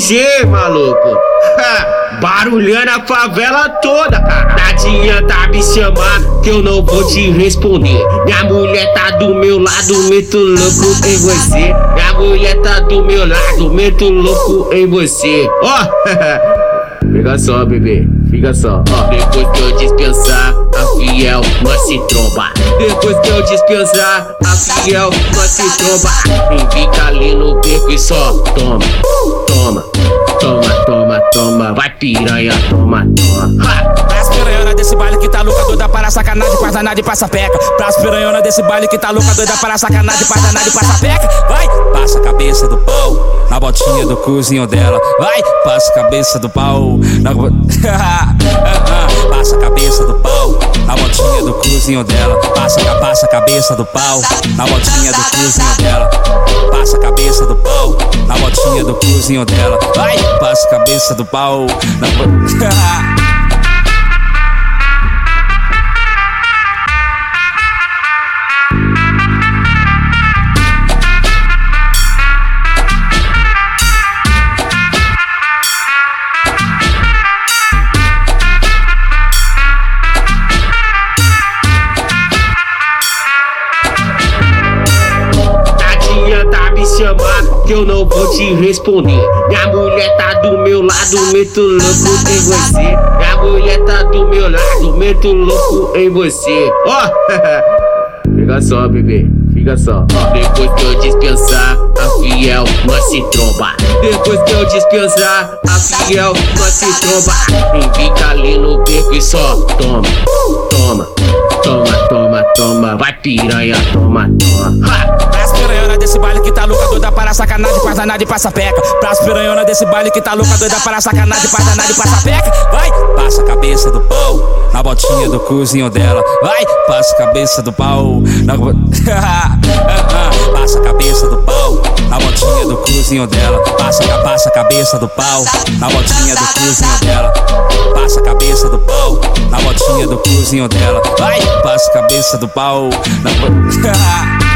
DJ, maluco. Barulhando a favela toda, cara. Não adianta me chamar que eu não vou te responder. Minha mulher tá do meu lado, meto louco em você. Minha mulher tá do meu lado, meto louco em você. Ó, oh. fica só, bebê, fica só. Depois que eu dispensar fiel, nós se tromba. Depois que eu dispensar a fiel, nós se tromba. E fica ali no beco e só toma, toma, toma, toma, toma. Vai piranha, toma, toma. Ha! Pras piranhona desse baile que tá louca, doida para sacanagem, faz danada e passa peca. Pras piranhona desse baile que tá louca, doida para sacanagem, faz danada e passa peca. Vai, passa a cabeça do pau na botinha do cozinho dela. Vai, passa a cabeça do pau na cozinho dela. Passa, passa a cabeça do pau na botinha do cozinho dela. Passa a cabeça do pau na botinha do cozinho dela. Vai, passa a cabeça do pau na chamar que eu não vou te responder. Minha mulher tá do meu lado, meto louco em você. Minha mulher tá do meu lado, meto louco em você. Ó, oh. fica só, bebê, fica só. Depois que eu dispensar a fiel, nós se tromba. Depois que eu dispensar a fiel, nós se tromba. E fica ali no beco e só toma, toma, toma, toma, toma. Vai piranha, toma, toma. Ha! Desse baile que tá louca, doida para sacanagem, faz danada e passa peca. Pras piranhona desse baile que tá louca, doida para sacanagem, faz danada e passa peca. Vai, passa a cabeça do pau na botinha do cozinho dela. Vai, passa a cabeça do pau na Passa a cabeça do pau na botinha do cozinho dela. Passa, passa a cabeça do pau na botinha do cozinho dela. Passa a cabeça do pau na botinha do cozinho dela. Vai, passa a cabeça do pau na